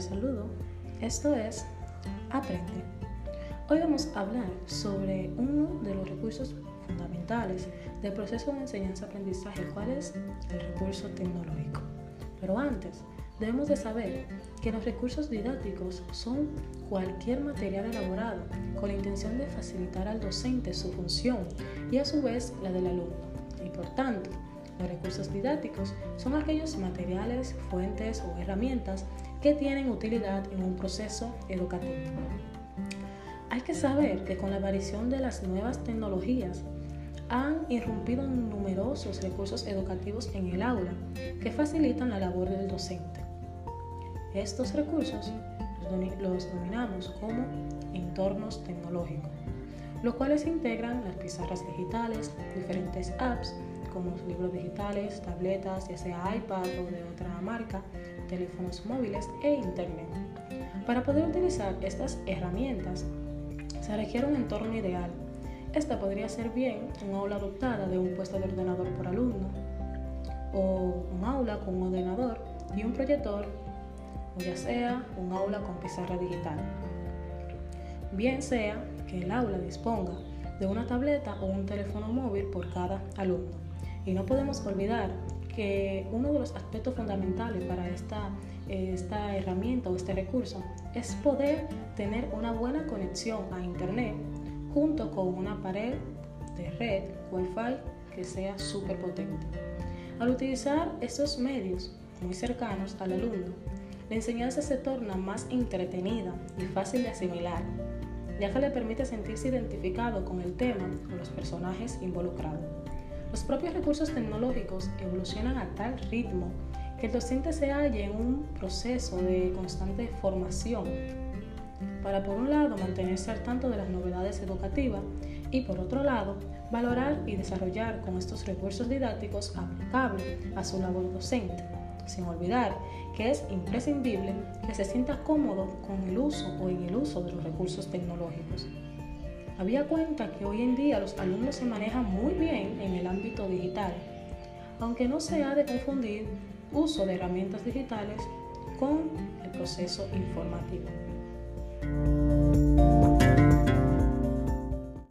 Saludo. Esto es Aprende. Hoy vamos a hablar sobre uno de los recursos fundamentales del proceso de enseñanza-aprendizaje, cuál es el recurso tecnológico. Pero antes, debemos de saber que los recursos didácticos son cualquier material elaborado con la intención de facilitar al docente su función y a su vez la del alumno. Y por tanto, los recursos didácticos son aquellos materiales, fuentes o herramientas que tienen utilidad en un proceso educativo. Hay que saber que con la aparición de las nuevas tecnologías han irrumpido numerosos recursos educativos en el aula que facilitan la labor del docente. Estos recursos los denominamos como entornos tecnológicos, los cuales integran las pizarras digitales, diferentes apps, como libros digitales, tabletas, ya sea iPad o de otra marca, teléfonos móviles e Internet. Para poder utilizar estas herramientas se requiere un entorno ideal. Esta podría ser bien un aula adoptada de un puesto de ordenador por alumno o un aula con un ordenador y un proyector o ya sea un aula con pizarra digital. Bien sea que el aula disponga de una tableta o un teléfono móvil por cada alumno. Y no podemos olvidar que uno de los aspectos fundamentales para esta, esta herramienta o este recurso es poder tener una buena conexión a Internet junto con una pared de red Wi-Fi que sea súper potente. Al utilizar estos medios muy cercanos al alumno, la enseñanza se torna más entretenida y fácil de asimilar, ya que le permite sentirse identificado con el tema o los personajes involucrados. Los propios recursos tecnológicos evolucionan a tal ritmo que el docente se halle en un proceso de constante formación para por un lado mantenerse al tanto de las novedades educativas y por otro lado valorar y desarrollar con estos recursos didácticos aplicables a su labor docente, sin olvidar que es imprescindible que se sienta cómodo con el uso o en el uso de los recursos tecnológicos. Había cuenta que hoy en día los alumnos se manejan muy bien en el ámbito digital, aunque no se ha de confundir uso de herramientas digitales con el proceso informativo.